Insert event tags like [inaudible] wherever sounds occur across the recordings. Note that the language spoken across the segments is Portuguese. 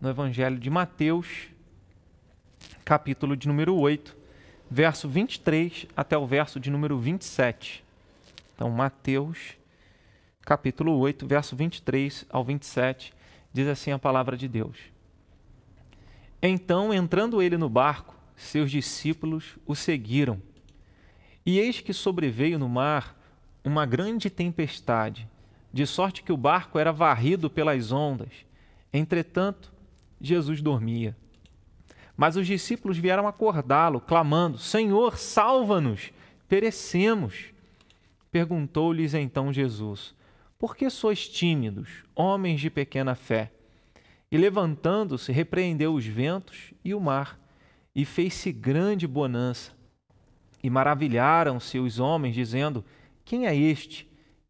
no Evangelho de Mateus, capítulo de número 8, verso 23 até o verso de número 27. Então, Mateus, capítulo 8, verso 23 ao 27, diz assim a palavra de Deus. Então, entrando ele no barco, seus discípulos o seguiram. E eis que sobreveio no mar uma grande tempestade, de sorte que o barco era varrido pelas ondas. Entretanto, Jesus dormia. Mas os discípulos vieram acordá-lo, clamando: Senhor, salva-nos, perecemos. Perguntou-lhes então Jesus: Por que sois tímidos, homens de pequena fé? E levantando-se, repreendeu os ventos e o mar, e fez-se grande bonança. E maravilharam-se os homens, dizendo: Quem é este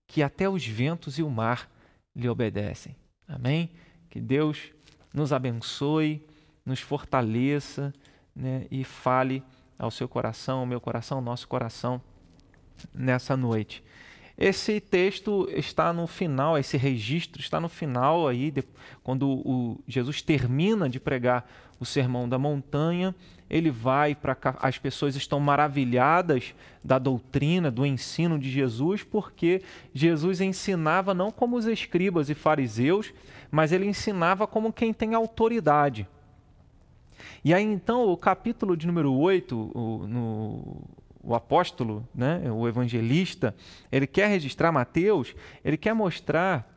que até os ventos e o mar lhe obedecem? Amém? Que Deus nos abençoe, nos fortaleça né, e fale ao seu coração, ao meu coração, ao nosso coração nessa noite. Esse texto está no final, esse registro está no final aí, de, quando o Jesus termina de pregar o sermão da montanha, ele vai para as pessoas estão maravilhadas da doutrina, do ensino de Jesus, porque Jesus ensinava não como os escribas e fariseus, mas ele ensinava como quem tem autoridade. E aí então o capítulo de número 8, o, no, o apóstolo, né, o evangelista, ele quer registrar Mateus, ele quer mostrar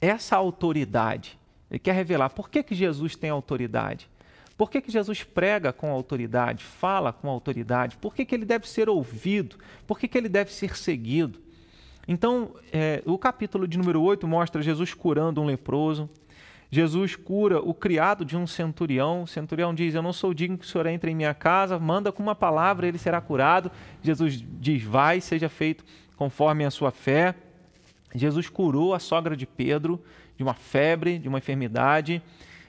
essa autoridade. Ele quer revelar por que, que Jesus tem autoridade. Por que, que Jesus prega com autoridade, fala com autoridade? Por que, que ele deve ser ouvido? Por que, que ele deve ser seguido? Então, é, o capítulo de número 8 mostra Jesus curando um leproso. Jesus cura o criado de um centurião. O centurião diz: Eu não sou digno que o senhor entre em minha casa, manda com uma palavra, ele será curado. Jesus diz: Vai, seja feito conforme a sua fé. Jesus curou a sogra de Pedro de uma febre, de uma enfermidade.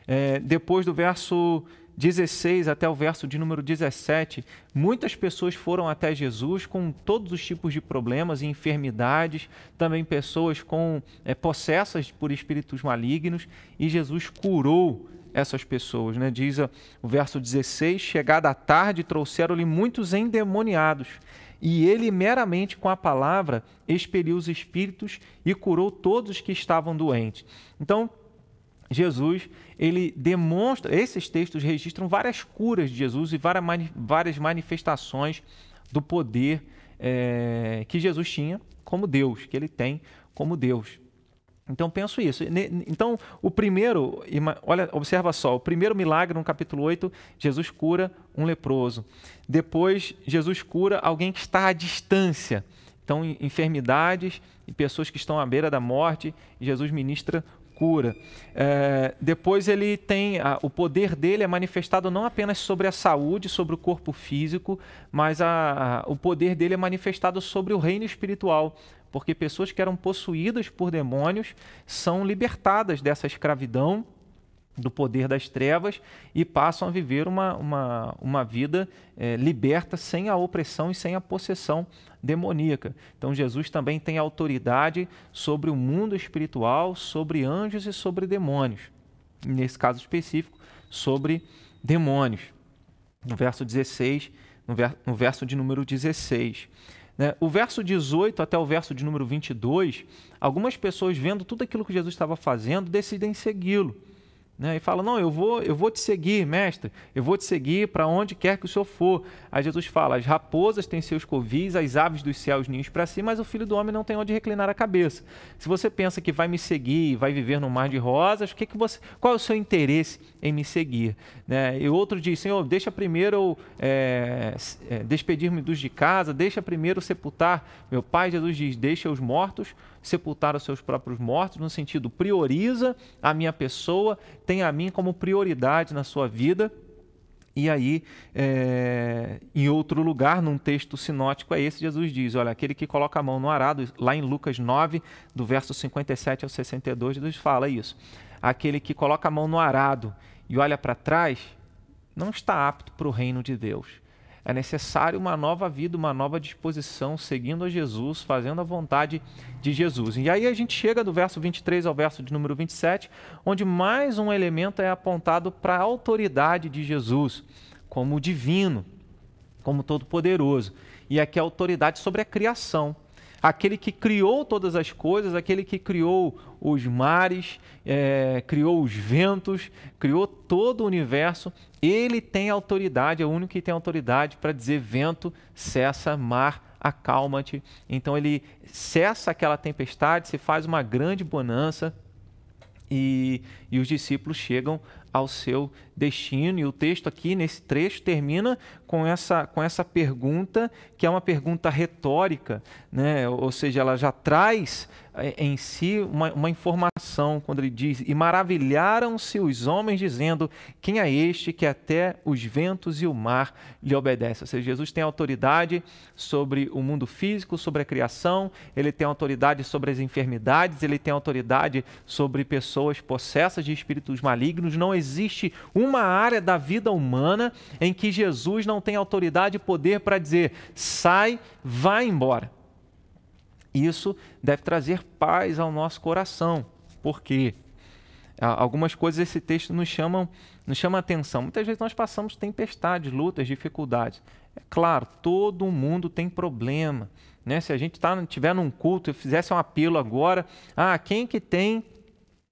É, depois do verso 16 até o verso de número 17, muitas pessoas foram até Jesus com todos os tipos de problemas e enfermidades, também pessoas com é, possessas por espíritos malignos, e Jesus curou essas pessoas. Né? Diz o verso 16: Chegada a tarde, trouxeram-lhe muitos endemoniados, e ele, meramente com a palavra, expeliu os espíritos e curou todos os que estavam doentes. Então, Jesus, ele demonstra, esses textos registram várias curas de Jesus e várias manifestações do poder é, que Jesus tinha como Deus, que ele tem como Deus. Então penso isso. Então, o primeiro, olha, observa só, o primeiro milagre no capítulo 8, Jesus cura um leproso. Depois, Jesus cura alguém que está à distância. Então, enfermidades e pessoas que estão à beira da morte, Jesus ministra cura. É, depois ele tem a, o poder dele é manifestado não apenas sobre a saúde, sobre o corpo físico, mas a, a, o poder dele é manifestado sobre o reino espiritual, porque pessoas que eram possuídas por demônios são libertadas dessa escravidão do poder das trevas e passam a viver uma, uma, uma vida é, liberta sem a opressão e sem a possessão demoníaca. Então, Jesus também tem autoridade sobre o mundo espiritual, sobre anjos e sobre demônios. Nesse caso específico, sobre demônios. No verso 16, no, ver, no verso de número 16. Né? O verso 18 até o verso de número 22, algumas pessoas vendo tudo aquilo que Jesus estava fazendo decidem segui-lo né? E fala: Não, eu vou, eu vou te seguir, mestre, eu vou te seguir para onde quer que o senhor for. Aí Jesus fala: As raposas têm seus covis, as aves dos céus ninhos para si, mas o filho do homem não tem onde reclinar a cabeça. Se você pensa que vai me seguir e vai viver no mar de rosas, que que você, qual é o seu interesse em me seguir? Né? E outro diz: Senhor, deixa primeiro é, é, despedir-me dos de casa, deixa primeiro sepultar meu pai. Jesus diz: Deixa os mortos sepultar os seus próprios mortos, no sentido, prioriza a minha pessoa, tem a mim como prioridade na sua vida. E aí, é, em outro lugar, num texto sinótico, é esse, Jesus diz: Olha, aquele que coloca a mão no arado, lá em Lucas 9, do verso 57 ao 62, Jesus fala isso. Aquele que coloca a mão no arado e olha para trás, não está apto para o reino de Deus. É necessário uma nova vida, uma nova disposição, seguindo a Jesus, fazendo a vontade de Jesus. E aí a gente chega do verso 23 ao verso de número 27, onde mais um elemento é apontado para a autoridade de Jesus, como divino, como todo-poderoso. E aqui a autoridade sobre a criação aquele que criou todas as coisas, aquele que criou os mares, é, criou os ventos, criou todo o universo, ele tem autoridade, é o único que tem autoridade para dizer vento, cessa, mar, acalma-te. Então ele cessa aquela tempestade, se faz uma grande bonança e, e os discípulos chegam ao seu destino. E o texto aqui, nesse trecho, termina com essa, com essa pergunta, que é uma pergunta retórica, né? ou seja, ela já traz é, em si uma, uma informação, quando ele diz: E maravilharam-se os homens, dizendo: Quem é este que até os ventos e o mar lhe obedecem? Ou seja, Jesus tem autoridade sobre o mundo físico, sobre a criação, ele tem autoridade sobre as enfermidades, ele tem autoridade sobre pessoas possessas de espíritos malignos. Não existe uma área da vida humana em que Jesus não tem autoridade e poder para dizer: sai, vai embora. Isso deve trazer paz ao nosso coração. Por quê? Algumas coisas esse texto nos chamam, nos chama atenção. Muitas vezes nós passamos tempestades, lutas, dificuldades. É claro, todo mundo tem problema. Né? Se a gente tá, tiver num culto e fizesse um apelo agora, ah, quem que tem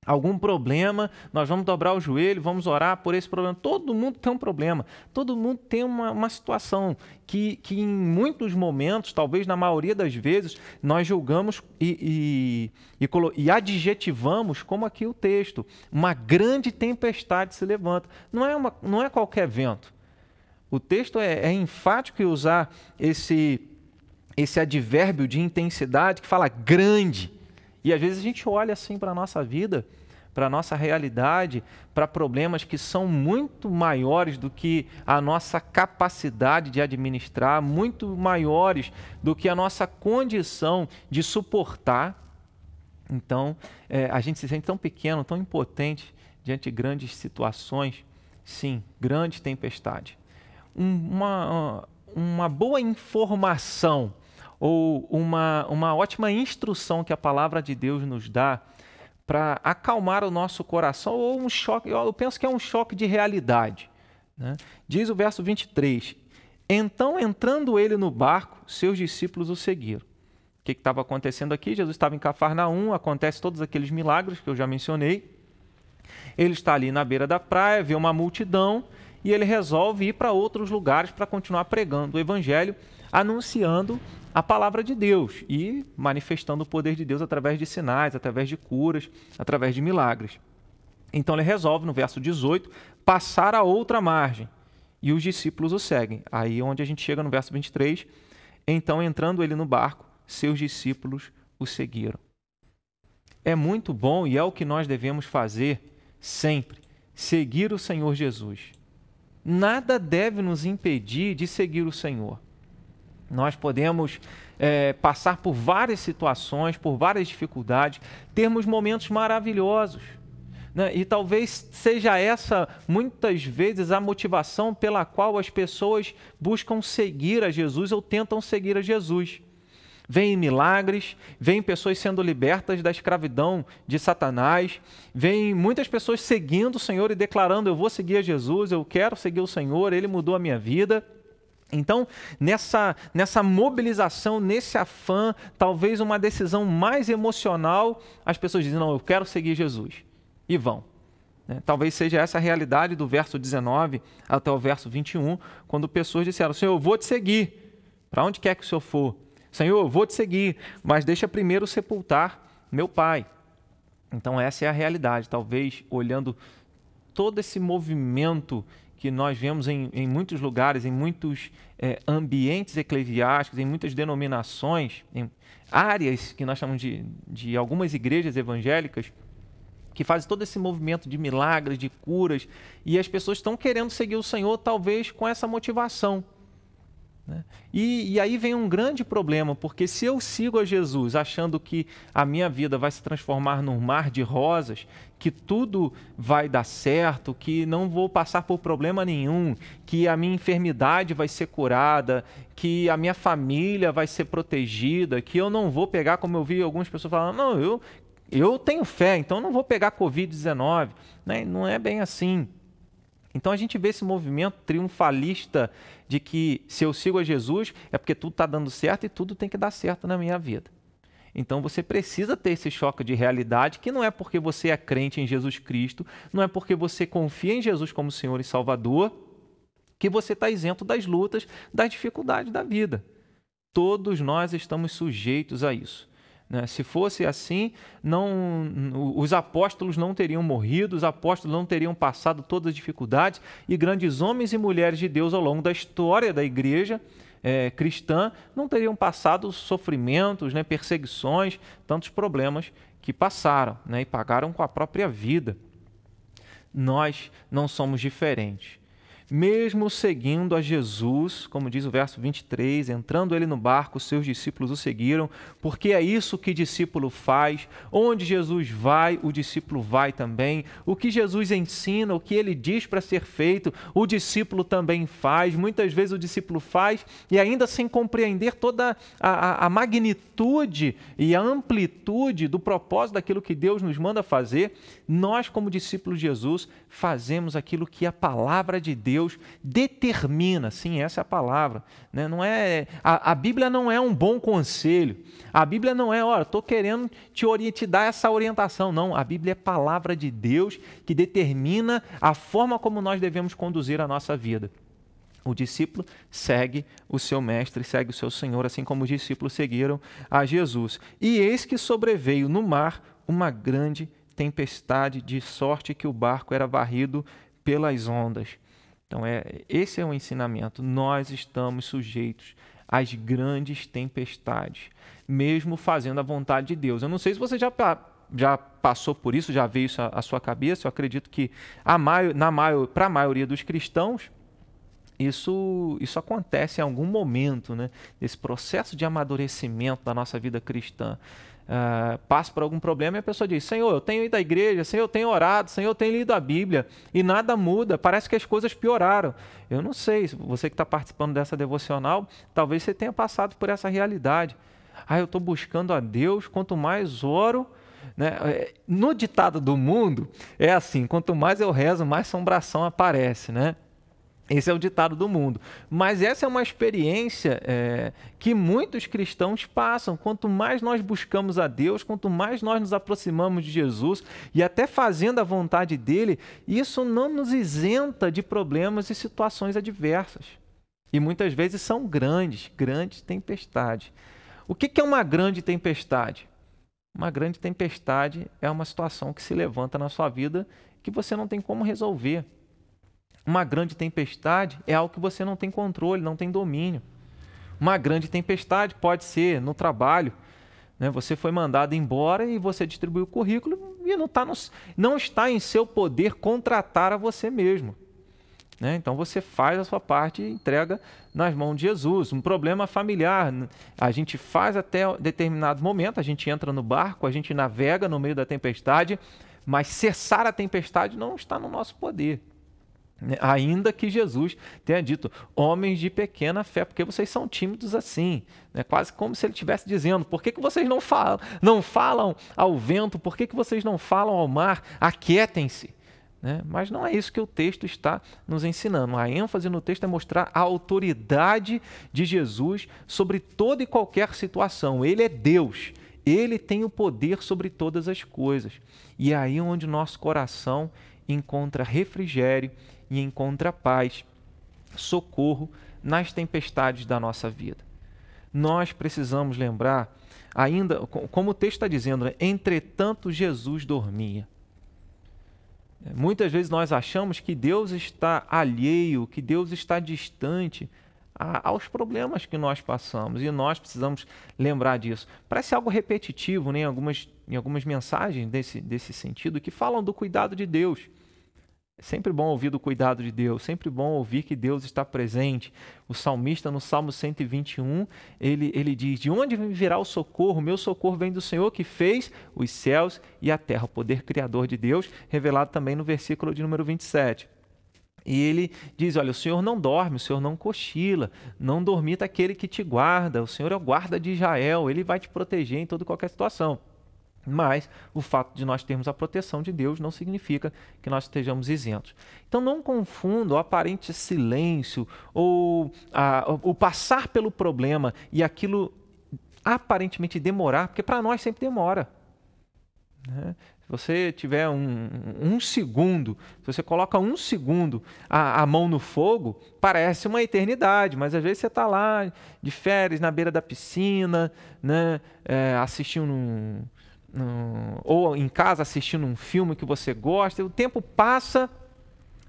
algum problema, nós vamos dobrar o joelho, vamos orar por esse problema. Todo mundo tem um problema, todo mundo tem uma, uma situação que, que, em muitos momentos, talvez na maioria das vezes, nós julgamos e, e, e, e adjetivamos, como aqui o texto, uma grande tempestade se levanta. Não é, uma, não é qualquer vento. O texto é, é enfático em usar esse, esse advérbio de intensidade que fala grande e às vezes a gente olha assim para a nossa vida, para a nossa realidade, para problemas que são muito maiores do que a nossa capacidade de administrar, muito maiores do que a nossa condição de suportar. Então, é, a gente se sente tão pequeno, tão impotente diante de grandes situações. Sim, grande tempestade. Um, uma, uma boa informação ou uma, uma ótima instrução que a palavra de Deus nos dá para acalmar o nosso coração, ou um choque, eu penso que é um choque de realidade. Né? Diz o verso 23: Então, entrando ele no barco, seus discípulos o seguiram. O que estava acontecendo aqui? Jesus estava em Cafarnaum, acontece todos aqueles milagres que eu já mencionei. Ele está ali na beira da praia, vê uma multidão e ele resolve ir para outros lugares para continuar pregando o evangelho, anunciando a palavra de Deus e manifestando o poder de Deus através de sinais, através de curas, através de milagres. Então ele resolve, no verso 18, passar a outra margem e os discípulos o seguem. Aí onde a gente chega no verso 23, então entrando ele no barco, seus discípulos o seguiram. É muito bom e é o que nós devemos fazer sempre, seguir o Senhor Jesus. Nada deve nos impedir de seguir o Senhor. Nós podemos é, passar por várias situações, por várias dificuldades, termos momentos maravilhosos. Né? E talvez seja essa, muitas vezes, a motivação pela qual as pessoas buscam seguir a Jesus ou tentam seguir a Jesus. Vêm milagres, vêm pessoas sendo libertas da escravidão de Satanás, vêm muitas pessoas seguindo o Senhor e declarando: Eu vou seguir a Jesus, eu quero seguir o Senhor, ele mudou a minha vida. Então, nessa, nessa mobilização, nesse afã, talvez uma decisão mais emocional, as pessoas dizem: Não, eu quero seguir Jesus. E vão. Né? Talvez seja essa a realidade do verso 19 até o verso 21, quando pessoas disseram: Senhor, eu vou te seguir. Para onde quer que o Senhor for. Senhor, eu vou te seguir, mas deixa primeiro sepultar meu pai. Então, essa é a realidade. Talvez olhando todo esse movimento que nós vemos em, em muitos lugares, em muitos é, ambientes eclesiásticos, em muitas denominações, em áreas que nós chamamos de, de algumas igrejas evangélicas, que fazem todo esse movimento de milagres, de curas, e as pessoas estão querendo seguir o Senhor, talvez com essa motivação. Né? E, e, aí vem um grande problema, porque se eu sigo a Jesus achando que a minha vida vai se transformar num mar de rosas, que tudo vai dar certo, que não vou passar por problema nenhum, que a minha enfermidade vai ser curada, que a minha família vai ser protegida, que eu não vou pegar, como eu vi algumas pessoas falando, não, eu, eu tenho fé, então não vou pegar Covid-19. Né? Não é bem assim. Então a gente vê esse movimento triunfalista de que se eu sigo a Jesus é porque tudo está dando certo e tudo tem que dar certo na minha vida. Então você precisa ter esse choque de realidade, que não é porque você é crente em Jesus Cristo, não é porque você confia em Jesus como Senhor e Salvador, que você está isento das lutas, das dificuldades da vida. Todos nós estamos sujeitos a isso. Né? Se fosse assim, não, os apóstolos não teriam morrido, os apóstolos não teriam passado todas as dificuldades, e grandes homens e mulheres de Deus ao longo da história da igreja é, cristã não teriam passado sofrimentos, né, perseguições, tantos problemas que passaram né, e pagaram com a própria vida. Nós não somos diferentes mesmo seguindo a Jesus, como diz o verso 23, entrando ele no barco, seus discípulos o seguiram, porque é isso que discípulo faz. Onde Jesus vai, o discípulo vai também. O que Jesus ensina, o que ele diz para ser feito, o discípulo também faz. Muitas vezes o discípulo faz e ainda sem compreender toda a, a, a magnitude e a amplitude do propósito daquilo que Deus nos manda fazer, nós, como discípulos de Jesus, fazemos aquilo que a palavra de Deus Deus determina, sim, essa é a palavra. Né? Não é, a, a, Bíblia não é um bom conselho. A Bíblia não é, olha, estou querendo te, te dar essa orientação. Não, a Bíblia é palavra de Deus que determina a forma como nós devemos conduzir a nossa vida. O discípulo segue o seu mestre, segue o seu Senhor, assim como os discípulos seguiram a Jesus. E eis que sobreveio no mar uma grande tempestade, de sorte que o barco era varrido pelas ondas. Então, é, esse é o ensinamento. Nós estamos sujeitos às grandes tempestades, mesmo fazendo a vontade de Deus. Eu não sei se você já, já passou por isso, já veio isso à, sua cabeça. Eu acredito que para a maioria dos cristãos, isso, isso acontece em algum momento, né? Esse processo de amadurecimento da nossa vida cristã uh, passa por algum problema e a pessoa diz: Senhor, eu tenho ido à igreja, Senhor, eu tenho orado, Senhor, eu tenho lido a Bíblia e nada muda, parece que as coisas pioraram. Eu não sei, você que está participando dessa devocional, talvez você tenha passado por essa realidade. Ah, eu estou buscando a Deus, quanto mais oro. Né? É, no ditado do mundo, é assim: quanto mais eu rezo, mais assombração aparece. Né? Esse é o ditado do mundo. Mas essa é uma experiência é, que muitos cristãos passam. Quanto mais nós buscamos a Deus, quanto mais nós nos aproximamos de Jesus e até fazendo a vontade dele, isso não nos isenta de problemas e situações adversas. E muitas vezes são grandes, grandes tempestades. O que é uma grande tempestade? Uma grande tempestade é uma situação que se levanta na sua vida que você não tem como resolver uma grande tempestade é algo que você não tem controle, não tem domínio. Uma grande tempestade pode ser no trabalho. Né? Você foi mandado embora e você distribuiu o currículo e não, tá no, não está em seu poder contratar a você mesmo. Né? Então você faz a sua parte e entrega nas mãos de Jesus. Um problema familiar, a gente faz até determinado momento, a gente entra no barco, a gente navega no meio da tempestade, mas cessar a tempestade não está no nosso poder. Ainda que Jesus tenha dito, homens de pequena fé, porque vocês são tímidos assim. Né? Quase como se ele estivesse dizendo, por que, que vocês não falam, não falam ao vento, por que, que vocês não falam ao mar, aquietem-se. Né? Mas não é isso que o texto está nos ensinando. A ênfase no texto é mostrar a autoridade de Jesus sobre toda e qualquer situação. Ele é Deus, ele tem o poder sobre todas as coisas. E é aí onde nosso coração encontra refrigério e encontra paz, socorro nas tempestades da nossa vida. Nós precisamos lembrar, ainda, como o texto está dizendo, né? entretanto Jesus dormia. Muitas vezes nós achamos que Deus está alheio, que Deus está distante aos problemas que nós passamos e nós precisamos lembrar disso. Parece algo repetitivo né, em, algumas, em algumas mensagens desse, desse sentido que falam do cuidado de Deus. É sempre bom ouvir do cuidado de Deus, sempre bom ouvir que Deus está presente. O salmista, no Salmo 121, ele, ele diz: De onde virá o socorro? Meu socorro vem do Senhor que fez os céus e a terra, o poder criador de Deus, revelado também no versículo de número 27. E ele diz: Olha, o Senhor não dorme, o Senhor não cochila, não dormita aquele que te guarda, o Senhor é o guarda de Israel, ele vai te proteger em toda qualquer situação. Mas o fato de nós termos a proteção de Deus não significa que nós estejamos isentos. Então não confunda o aparente silêncio ou a, o passar pelo problema e aquilo aparentemente demorar, porque para nós sempre demora. Né? Se você tiver um, um, segundo, se você coloca um segundo a, a, mão no fogo, parece uma eternidade, mas às vezes você está lá de férias na beira da piscina, né, é, assistindo um, ou em casa assistindo um filme que você gosta, o tempo passa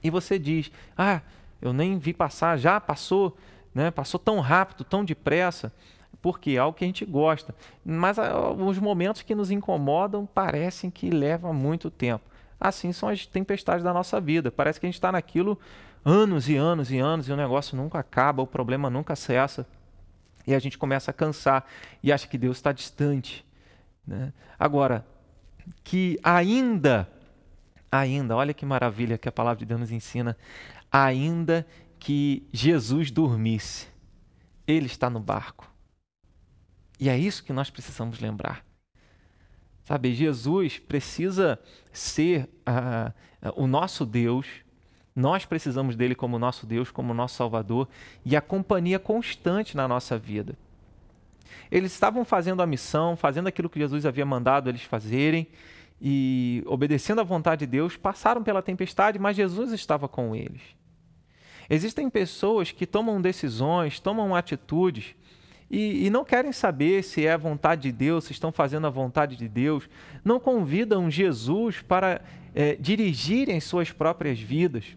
e você diz: Ah, eu nem vi passar, já passou, né, passou tão rápido, tão depressa porque é algo que a gente gosta. Mas ah, os momentos que nos incomodam parecem que levam muito tempo. Assim são as tempestades da nossa vida. Parece que a gente está naquilo anos e anos e anos e o negócio nunca acaba, o problema nunca cessa. E a gente começa a cansar e acha que Deus está distante. Né? Agora, que ainda, ainda, olha que maravilha que a palavra de Deus nos ensina, ainda que Jesus dormisse, Ele está no barco. E é isso que nós precisamos lembrar. Sabe, Jesus precisa ser uh, o nosso Deus, nós precisamos dele como nosso Deus, como nosso Salvador e a companhia constante na nossa vida. Eles estavam fazendo a missão, fazendo aquilo que Jesus havia mandado eles fazerem e obedecendo à vontade de Deus, passaram pela tempestade, mas Jesus estava com eles. Existem pessoas que tomam decisões, tomam atitudes e, e, não querem saber se é a vontade de Deus, se estão fazendo a vontade de Deus, não convidam Jesus para é, dirigirem suas próprias vidas.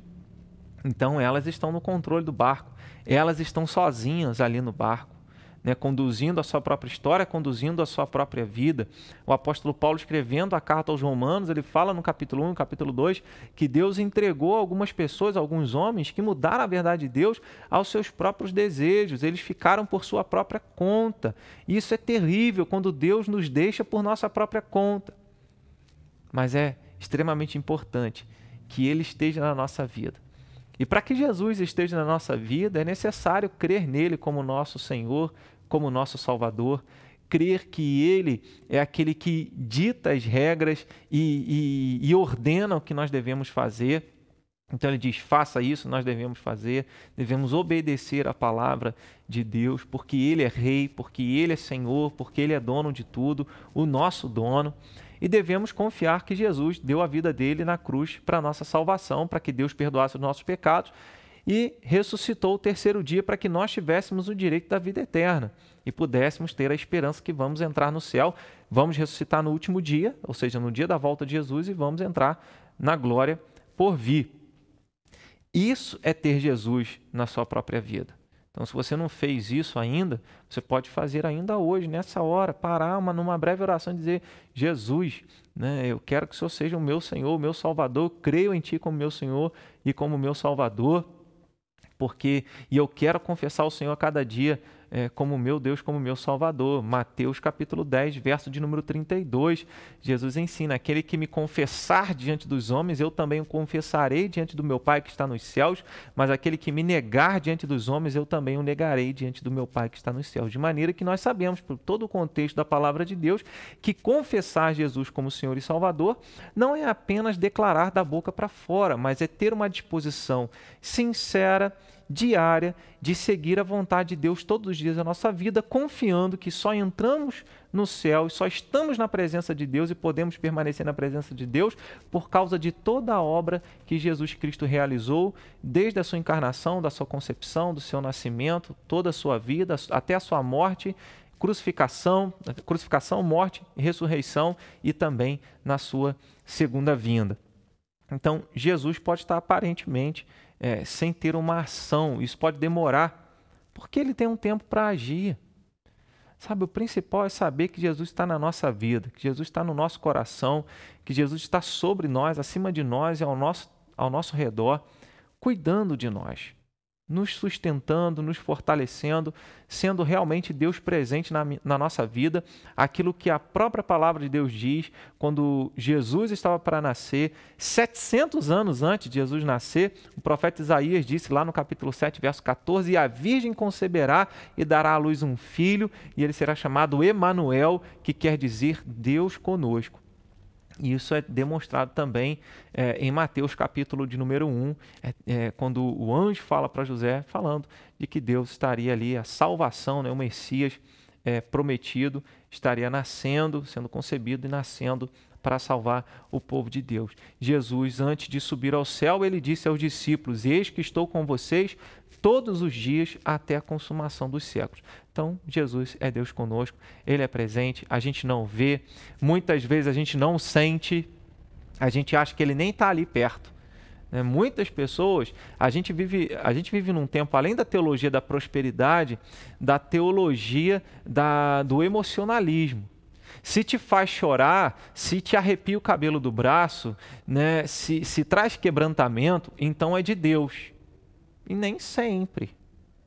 Então elas estão no controle do barco, elas estão sozinhas ali no barco né, conduzindo a sua própria história, conduzindo a sua própria vida. O apóstolo Paulo, escrevendo a carta aos Romanos, ele fala no capítulo 1 no capítulo 2 que Deus entregou algumas pessoas, alguns homens, que mudaram a verdade de Deus aos seus próprios desejos, eles ficaram por sua própria conta. Isso é terrível quando Deus nos deixa por nossa própria conta. Mas é extremamente importante que Ele esteja na nossa vida. E para que Jesus esteja na nossa vida, é necessário crer nele como nosso Senhor, como nosso Salvador, crer que Ele é aquele que dita as regras e, e, e ordena o que nós devemos fazer. Então ele diz: faça isso, nós devemos fazer, devemos obedecer à palavra de Deus, porque Ele é Rei, porque Ele é Senhor, porque Ele é dono de tudo, o nosso dono e devemos confiar que Jesus deu a vida dele na cruz para nossa salvação, para que Deus perdoasse os nossos pecados e ressuscitou o terceiro dia para que nós tivéssemos o direito da vida eterna e pudéssemos ter a esperança que vamos entrar no céu, vamos ressuscitar no último dia, ou seja, no dia da volta de Jesus e vamos entrar na glória por vir. Isso é ter Jesus na sua própria vida. Então, se você não fez isso ainda, você pode fazer ainda hoje, nessa hora, parar uma, numa breve oração e dizer: Jesus, né, eu quero que o Senhor seja o meu Senhor, o meu Salvador, creio em Ti como meu Senhor e como meu Salvador, porque e eu quero confessar o Senhor a cada dia é, como meu Deus, como meu Salvador. Mateus capítulo 10, verso de número 32. Jesus ensina: aquele que me confessar diante dos homens, eu também o confessarei diante do meu Pai que está nos céus, mas aquele que me negar diante dos homens, eu também o negarei diante do meu Pai que está nos céus. De maneira que nós sabemos, por todo o contexto da palavra de Deus, que confessar Jesus como Senhor e Salvador não é apenas declarar da boca para fora, mas é ter uma disposição sincera diária de seguir a vontade de Deus todos os dias da nossa vida, confiando que só entramos no céu e só estamos na presença de Deus e podemos permanecer na presença de Deus por causa de toda a obra que Jesus Cristo realizou, desde a sua encarnação, da sua concepção, do seu nascimento, toda a sua vida, até a sua morte crucificação, crucificação, morte, ressurreição e também na sua segunda vinda. Então, Jesus pode estar aparentemente é, sem ter uma ação. Isso pode demorar, porque ele tem um tempo para agir. Sabe, o principal é saber que Jesus está na nossa vida, que Jesus está no nosso coração, que Jesus está sobre nós, acima de nós e ao nosso, ao nosso redor, cuidando de nós nos sustentando, nos fortalecendo, sendo realmente Deus presente na, na, nossa vida, aquilo que a própria palavra de Deus diz quando Jesus estava para nascer, 700 anos antes de Jesus nascer, o profeta Isaías disse lá no capítulo 7, verso 14: E a Virgem conceberá e dará à luz um filho, e ele será chamado Emanuel, que quer dizer Deus conosco. E isso é demonstrado também é, em Mateus capítulo de número 1, é, é, quando o anjo fala para José, falando de que Deus estaria ali, a salvação, né, o Messias é, prometido, estaria nascendo, sendo concebido e nascendo para salvar o povo de Deus. Jesus, antes de subir ao céu, ele disse aos discípulos: Eis que estou com vocês todos os dias até a consumação dos séculos. Então, Jesus é Deus conosco, Ele é presente, a gente não vê, muitas vezes a gente não sente, a gente acha que Ele nem está ali perto. Né? Muitas pessoas, a gente, vive, a gente vive num tempo, além da teologia da prosperidade, da teologia da, do emocionalismo. Se te faz chorar, se te arrepia o cabelo do braço, né, se, se traz quebrantamento, então é de Deus. E nem sempre,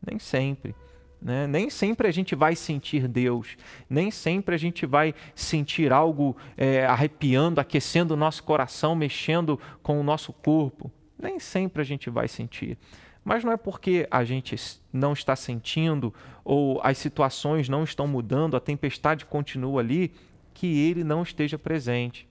nem sempre. Né? Nem sempre a gente vai sentir Deus, nem sempre a gente vai sentir algo é, arrepiando, aquecendo o nosso coração, mexendo com o nosso corpo. Nem sempre a gente vai sentir. Mas não é porque a gente não está sentindo ou as situações não estão mudando, a tempestade continua ali, que ele não esteja presente.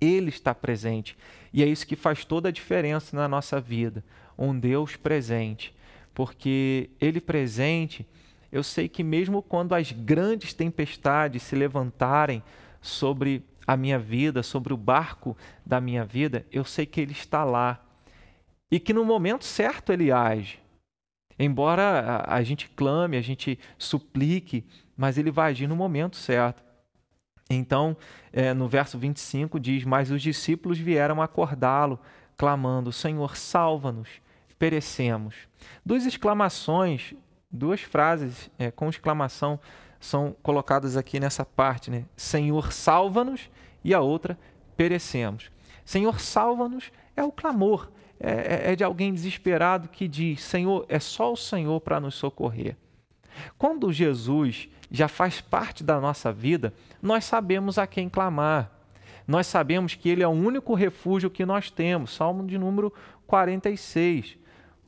Ele está presente. E é isso que faz toda a diferença na nossa vida um Deus presente, porque Ele presente, eu sei que mesmo quando as grandes tempestades se levantarem sobre a minha vida, sobre o barco da minha vida, eu sei que Ele está lá e que no momento certo Ele age. Embora a, gente clame, a gente suplique, mas Ele vai agir no momento certo. Então, é, no verso 25 diz: Mas os discípulos vieram acordá-lo, clamando: Senhor, salva-nos perecemos. Duas exclamações, duas frases é, com exclamação são colocadas aqui nessa parte, né? Senhor, salva-nos, e a outra, perecemos. Senhor, salva-nos é o clamor, é, é, é de alguém desesperado que diz: Senhor, é só o Senhor para nos socorrer. Quando Jesus já faz parte da nossa vida, nós sabemos a quem clamar. Nós sabemos que Ele é o único refúgio que nós temos. Salmo de número 46.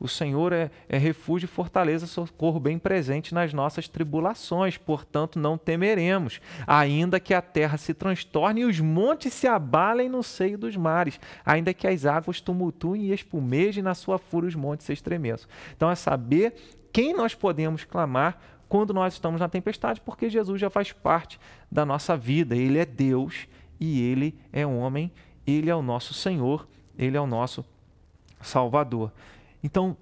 O Senhor é, é, refúgio e fortaleza, socorro bem presente nas nossas tribulações, portanto não temeremos, ainda que a terra se transtorne e os montes se abalem no seio dos mares, ainda que as águas tumultuem e espumejem na sua fúria os montes se estremeçam. Então é saber quem nós podemos clamar quando nós estamos na tempestade, porque Jesus já faz parte da nossa vida, Ele é Deus e Ele é homem, Ele é o nosso Senhor, Ele é o nosso Salvador. Então,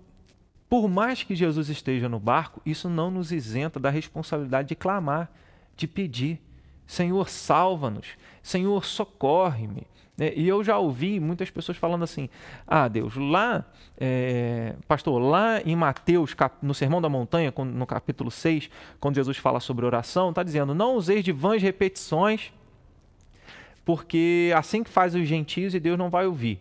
por mais que Jesus esteja no barco, isso não nos isenta da responsabilidade de clamar, de pedir: Senhor, salva-nos, Senhor, socorre-me. Né? E eu já ouvi muitas pessoas falando assim: Ah, Deus, lá, é, pastor, lá em Mateus, no Sermão da Montanha, no capítulo 6, quando Jesus fala sobre oração, está dizendo: Não useis de vãs repetições, porque assim que faz os gentios e Deus não vai ouvir.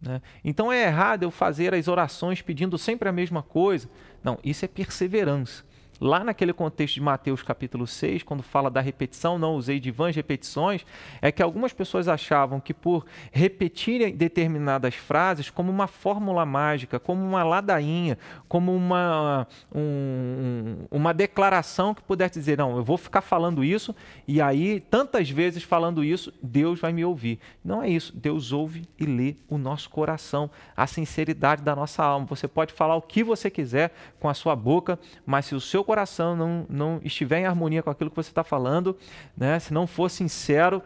Né? Então é errado eu fazer as orações pedindo sempre a mesma coisa. Não, isso é perseverança. Lá naquele contexto de Mateus capítulo 6, quando fala da repetição, não usei de vãs repetições, é que algumas pessoas achavam que por repetirem determinadas frases como uma fórmula mágica, como uma ladainha, como uma, um, uma declaração que pudesse dizer, não, eu vou ficar falando isso e aí, tantas vezes falando isso, Deus vai me ouvir. Não é isso. Deus ouve e lê o nosso coração, a sinceridade da nossa alma. Você pode falar o que você quiser com a sua boca, mas se o seu coração não, não estiver em harmonia com aquilo que você está falando, né, se não for sincero,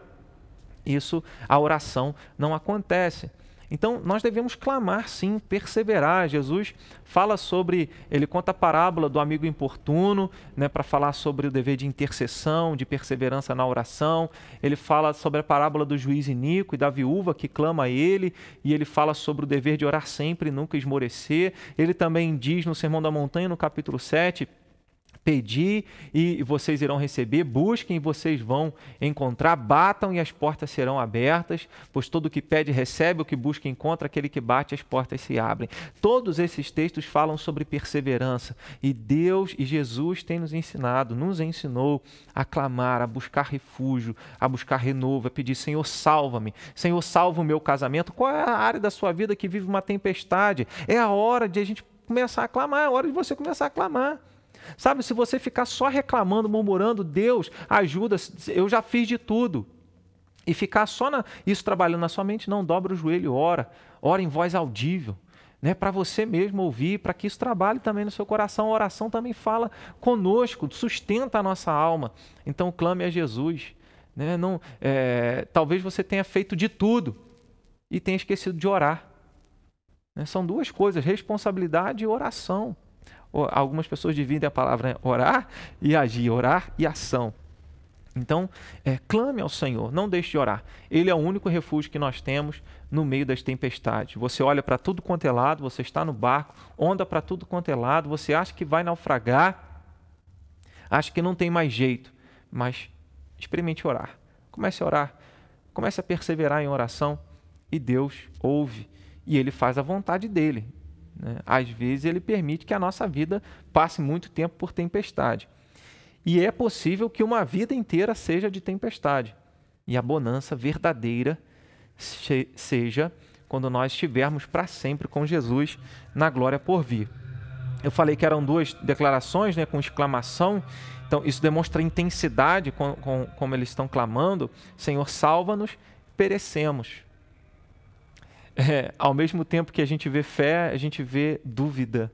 isso, a oração não acontece. Então, nós devemos clamar sim, perseverar. Jesus fala sobre, ele conta a parábola do amigo importuno, né, para falar sobre o dever de intercessão, de perseverança na oração. Ele fala sobre a parábola do juiz iníquo e da viúva que clama a ele, e ele fala sobre o dever de orar sempre e nunca esmorecer. Ele também diz no Sermão da Montanha, no capítulo 7, Pedi e vocês irão receber, busquem e vocês vão encontrar, batam e as portas serão abertas, pois todo o que pede recebe, o que busca encontra, aquele que bate as portas se abrem. Todos esses textos falam sobre perseverança e Deus e Jesus têm nos ensinado, nos ensinou a clamar, a buscar refúgio, a buscar renovo, a pedir: Senhor, salva-me, Senhor, salva o meu casamento. Qual é a área da sua vida que vive uma tempestade? É a hora de a gente começar a clamar, é a hora de você começar a clamar. Sabe, se você ficar só reclamando, murmurando, Deus, ajuda, eu já fiz de tudo. E ficar só na, isso trabalhando na sua mente, não, dobra o joelho, ora, ora em voz audível. Né, para você mesmo ouvir, para que isso trabalhe também no seu coração. A oração também fala conosco, sustenta a nossa alma. Então clame a Jesus. Né? Não, é, talvez você tenha feito de tudo e tenha esquecido de orar. Né? São duas coisas: responsabilidade e oração algumas pessoas dividem a palavra orar e agir, orar e ação. Então, é, clame ao Senhor, não deixe de orar. Ele é o único refúgio que nós temos no meio das tempestades. Você olha para tudo quanto é lado, você está no barco, onda para tudo quanto é lado, você acha que vai naufragar, acha que não tem mais jeito, mas experimente orar. Comece a orar, comece a perseverar em oração e Deus ouve e ele faz a vontade dele. Né? Às vezes, ele permite que a nossa vida passe muito tempo por tempestade. E é possível que uma vida inteira seja de tempestade. E a bonança verdadeira seja quando nós estivermos para sempre com Jesus na glória por vir. Eu falei que eram duas declarações né, com exclamação, então isso demonstra a intensidade com, com, como eles estão clamando: Senhor, salva-nos, perecemos [laughs] é, ao mesmo tempo que a gente vê fé, a gente vê dúvida.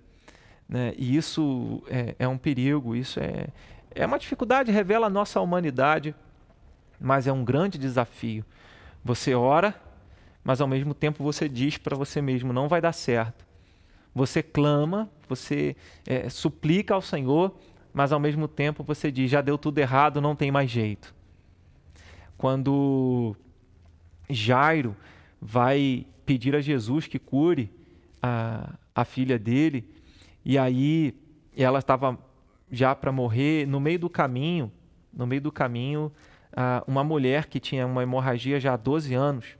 Né? E isso é, é um perigo, isso é, é uma dificuldade, revela a nossa humanidade, mas é um grande desafio. Você ora, mas ao mesmo tempo você diz para você mesmo: não vai dar certo. Você clama, você é, suplica ao Senhor, mas ao mesmo tempo você diz: já deu tudo errado, não tem mais jeito. Quando Jairo vai pedir a Jesus que cure a, a filha dele. E aí ela estava já para morrer. No meio do caminho, no meio do caminho, uma mulher que tinha uma hemorragia já há 12 anos,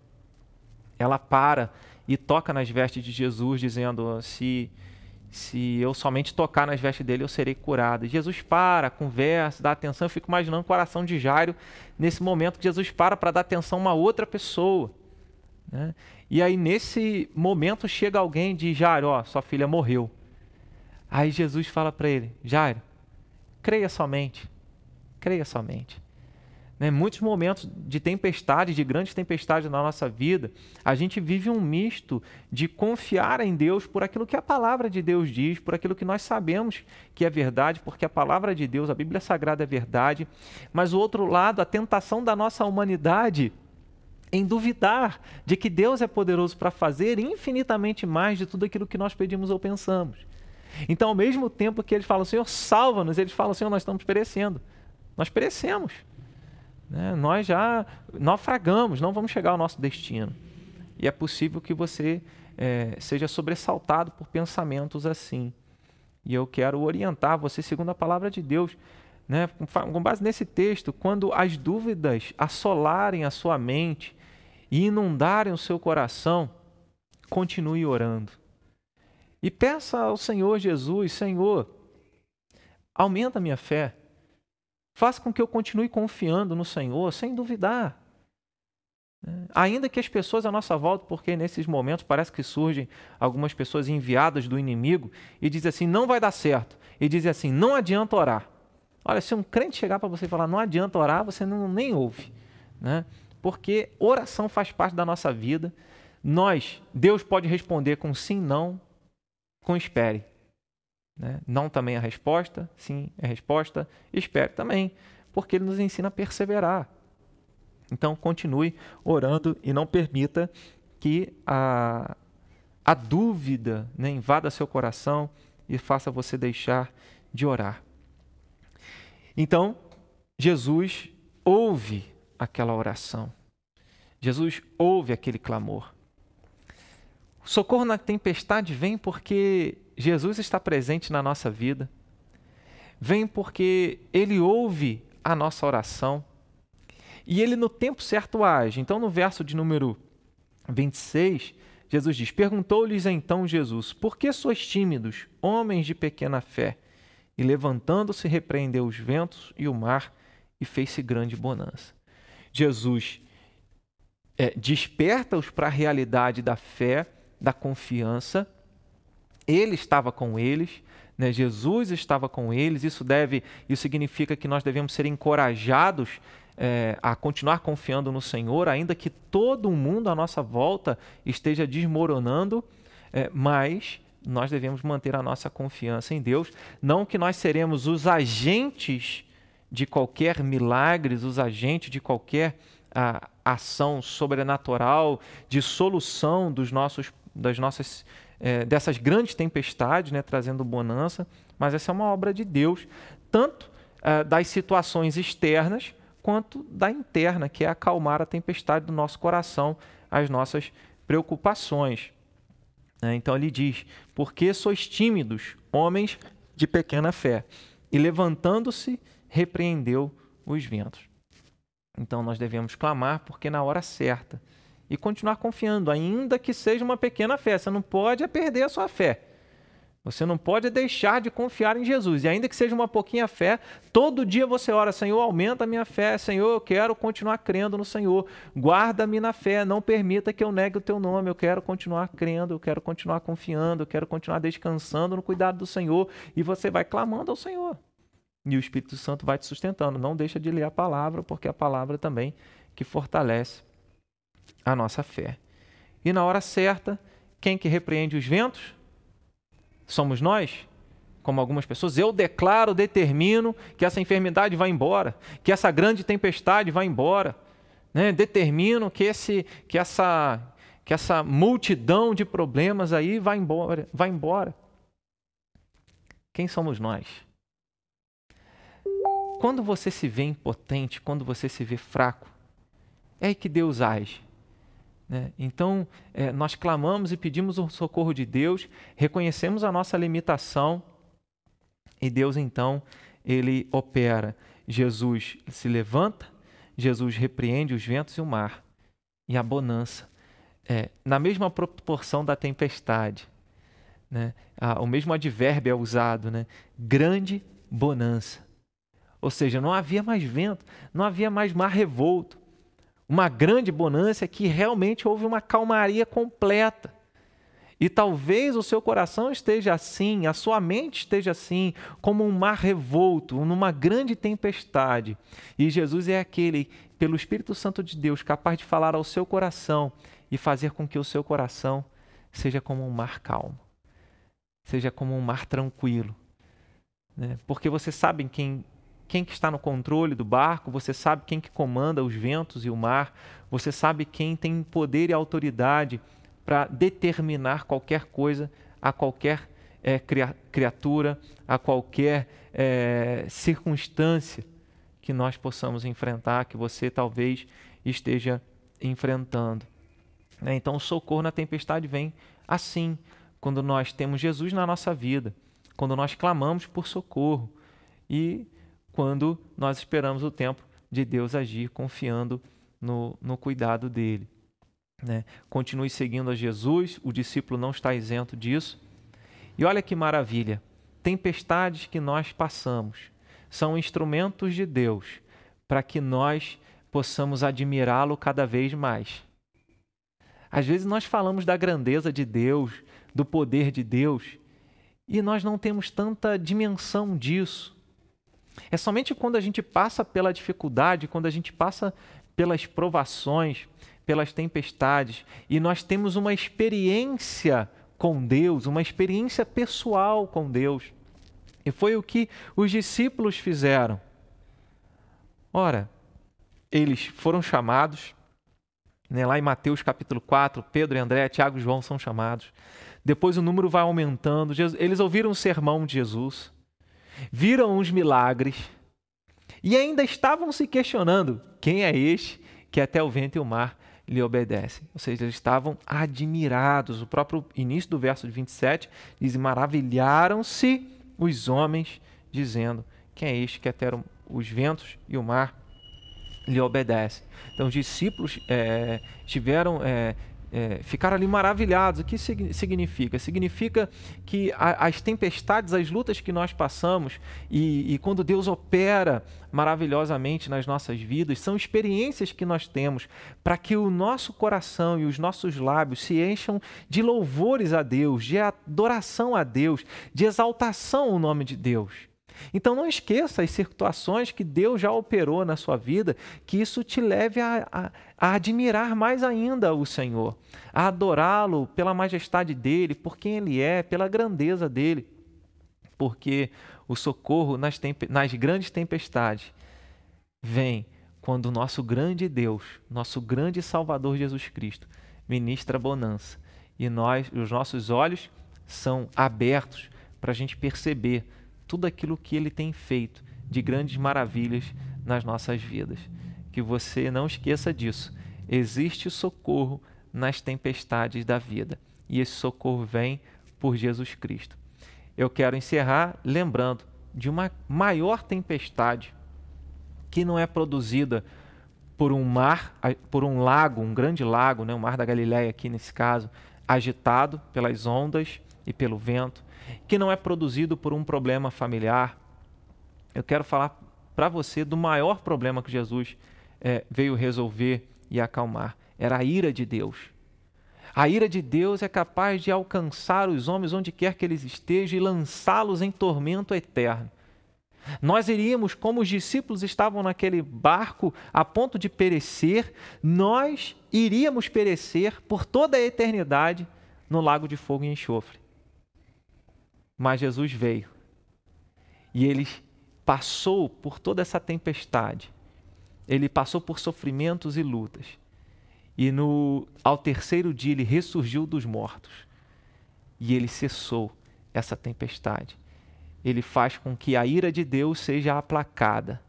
ela para e toca nas vestes de Jesus, dizendo: se se eu somente tocar nas vestes dele, eu serei curado. E Jesus para, conversa, dá atenção. Eu fico imaginando o coração de Jairo nesse momento que Jesus para para dar atenção a uma outra pessoa. Né? E aí, nesse momento, chega alguém e diz: Jairo, ó, sua filha morreu. Aí Jesus fala para ele: Jairo, creia somente, creia somente. Né? Muitos momentos de tempestade, de grandes tempestades na nossa vida, a gente vive um misto de confiar em Deus por aquilo que a palavra de Deus diz, por aquilo que nós sabemos que é verdade, porque a palavra de Deus, a Bíblia Sagrada é verdade, mas o outro lado, a tentação da nossa humanidade em duvidar de que Deus é poderoso para fazer infinitamente mais de tudo aquilo que nós pedimos ou pensamos. Então, ao mesmo tempo que eles falam, Senhor, salva-nos, eles falam, Senhor, nós estamos perecendo. Nós perecemos. Né? Nós já naufragamos, não vamos chegar ao nosso destino. E é possível que você é, seja sobressaltado por pensamentos assim. E eu quero orientar você segundo a palavra de Deus. Né? Com base nesse texto, quando as dúvidas assolarem a sua mente, e inundarem o seu coração, continue orando. E peça ao Senhor Jesus: Senhor, aumenta a minha fé. Faça com que eu continue confiando no Senhor, sem duvidar. Ainda que as pessoas à nossa volta, porque nesses momentos parece que surgem algumas pessoas enviadas do inimigo e dizem assim: não vai dar certo. E dizem assim: não adianta orar. Olha, se um crente chegar para você e falar não adianta orar, você não, nem ouve. Né? Porque oração faz parte da nossa vida. Nós, Deus pode responder com sim, não, com espere. Né? Não também é a resposta, sim é a resposta, espere também, porque Ele nos ensina a perseverar. Então, continue orando e não permita que a, a dúvida né, invada seu coração e faça você deixar de orar. Então, Jesus ouve aquela oração. Jesus ouve aquele clamor. O socorro na tempestade vem porque Jesus está presente na nossa vida. vem porque ele ouve a nossa oração e ele no tempo certo age. Então, no verso de número 26, Jesus diz: Perguntou-lhes então Jesus: Por que sois tímidos, homens de pequena fé? E levantando-se, repreendeu os ventos e o mar e fez-se grande bonança. Jesus é, desperta-os para a realidade da fé, da confiança. Ele estava com eles, né? Jesus estava com eles. Isso deve, isso significa que nós devemos ser encorajados é, a continuar confiando no Senhor, ainda que todo mundo à nossa volta esteja desmoronando, é, mas nós devemos manter a nossa confiança em Deus. Não que nós seremos os agentes de qualquer milagres, os agentes de qualquer a, ação sobrenatural, de solução dos nossos, das nossas, é, dessas grandes tempestades, né, trazendo bonança, mas essa é uma obra de Deus, tanto é, das situações externas quanto da interna, que é acalmar a tempestade do nosso coração, as nossas preocupações. Né? Então ele diz: Porque sois tímidos, homens de pequena fé? E levantando-se, repreendeu os ventos. Então nós devemos clamar, porque na hora certa. E continuar confiando, ainda que seja uma pequena fé. Você não pode perder a sua fé. Você não pode deixar de confiar em Jesus. E ainda que seja uma pouquinha fé, todo dia você ora, Senhor, aumenta a minha fé. Senhor, eu quero continuar crendo no Senhor. Guarda-me na fé, não permita que eu negue o teu nome. Eu quero continuar crendo, eu quero continuar confiando, eu quero continuar descansando no cuidado do Senhor. E você vai clamando ao Senhor. E o Espírito Santo vai te sustentando. Não deixa de ler a palavra, porque é a palavra também que fortalece a nossa fé. E na hora certa, quem que repreende os ventos? somos nós, como algumas pessoas, eu declaro, determino que essa enfermidade vai embora, que essa grande tempestade vai embora. Né? Determino que, esse, que, essa, que essa multidão de problemas aí vai embora, vai embora. Quem somos nós? Quando você se vê impotente, quando você se vê fraco, é aí que Deus age. Né? Então, é, nós clamamos e pedimos o socorro de Deus, reconhecemos a nossa limitação e Deus, então, ele opera. Jesus se levanta, Jesus repreende os ventos e o mar e a bonança. É, na mesma proporção da tempestade. Né? Ah, o mesmo advérbio é usado, né? grande bonança. Ou seja, não havia mais vento, não havia mais mar revolto uma grande bonança que realmente houve uma calmaria completa. E talvez o seu coração esteja assim, a sua mente esteja assim, como um mar revolto, numa grande tempestade. E Jesus é aquele, pelo Espírito Santo de Deus, capaz de falar ao seu coração e fazer com que o seu coração seja como um mar calmo, seja como um mar tranquilo. Né? Porque você sabe quem quem que está no controle do barco, você sabe quem que comanda os ventos e o mar, você sabe quem tem poder e autoridade para determinar qualquer coisa a qualquer é, criatura, a qualquer é, circunstância que nós possamos enfrentar, que você talvez esteja enfrentando. Né? Então, o socorro na tempestade vem assim, quando nós temos Jesus na nossa vida, quando nós clamamos por socorro. E quando nós esperamos o tempo de Deus agir, confiando no, no cuidado dele. Né? Continue seguindo a Jesus, o discípulo não está isento disso. E olha que maravilha: tempestades que nós passamos são instrumentos de Deus para que nós possamos admirá-lo cada vez mais. Às vezes nós falamos da grandeza de Deus, do poder de Deus, e nós não temos tanta dimensão disso. É somente quando a gente passa pela dificuldade, quando a gente passa pelas provações, pelas tempestades, e nós temos uma experiência com Deus, uma experiência pessoal com Deus. E foi o que os discípulos fizeram. Ora, eles foram chamados, né, lá em Mateus capítulo 4, Pedro e André, Tiago e João são chamados. Depois o número vai aumentando. Eles ouviram o sermão de Jesus viram os milagres e ainda estavam se questionando: quem é este que até o vento e o mar lhe obedecem? Ou seja, eles estavam admirados. O próprio início do verso de 27 diz: maravilharam-se os homens dizendo: Quem é este que até os ventos e o mar lhe obedecem? Então, os discípulos é, tiveram é, é, ficaram ali maravilhados. O que significa? Significa que a, as tempestades, as lutas que nós passamos e, e, quando Deus opera maravilhosamente nas nossas vidas, são experiências que nós temos para que o nosso coração e os nossos lábios se encham de louvores a Deus, de adoração a Deus, de exaltação ao nome de Deus. Então não esqueça as situações que Deus já operou na sua vida, que isso te leve a, a, a admirar mais ainda o Senhor, a adorá-lo pela majestade dele, por quem ele é, pela grandeza dele. Porque o socorro nas, nas grandes tempestades vem quando o nosso grande Deus, nosso grande Salvador Jesus Cristo, ministra bonança. E nós, os nossos olhos são abertos para a gente perceber tudo aquilo que ele tem feito de grandes maravilhas nas nossas vidas. Que você não esqueça disso. Existe socorro nas tempestades da vida e esse socorro vem por Jesus Cristo. Eu quero encerrar lembrando de uma maior tempestade que não é produzida por um mar, por um lago, um grande lago, né, o Mar da Galileia aqui nesse caso, agitado pelas ondas e pelo vento, que não é produzido por um problema familiar. Eu quero falar para você do maior problema que Jesus é, veio resolver e acalmar: era a ira de Deus. A ira de Deus é capaz de alcançar os homens onde quer que eles estejam e lançá-los em tormento eterno. Nós iríamos, como os discípulos estavam naquele barco a ponto de perecer, nós iríamos perecer por toda a eternidade no lago de fogo e enxofre. Mas Jesus veio e ele passou por toda essa tempestade. Ele passou por sofrimentos e lutas. E no ao terceiro dia ele ressurgiu dos mortos. E ele cessou essa tempestade. Ele faz com que a ira de Deus seja aplacada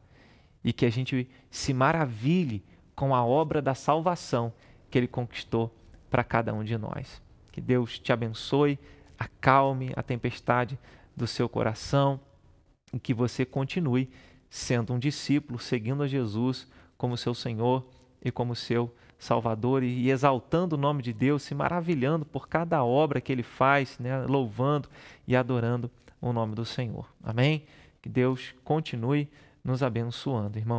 e que a gente se maravilhe com a obra da salvação que ele conquistou para cada um de nós. Que Deus te abençoe acalme a tempestade do seu coração e que você continue sendo um discípulo, seguindo a Jesus como seu Senhor e como seu Salvador e exaltando o nome de Deus, se maravilhando por cada obra que ele faz, né? louvando e adorando o nome do Senhor. Amém? Que Deus continue nos abençoando, irmão.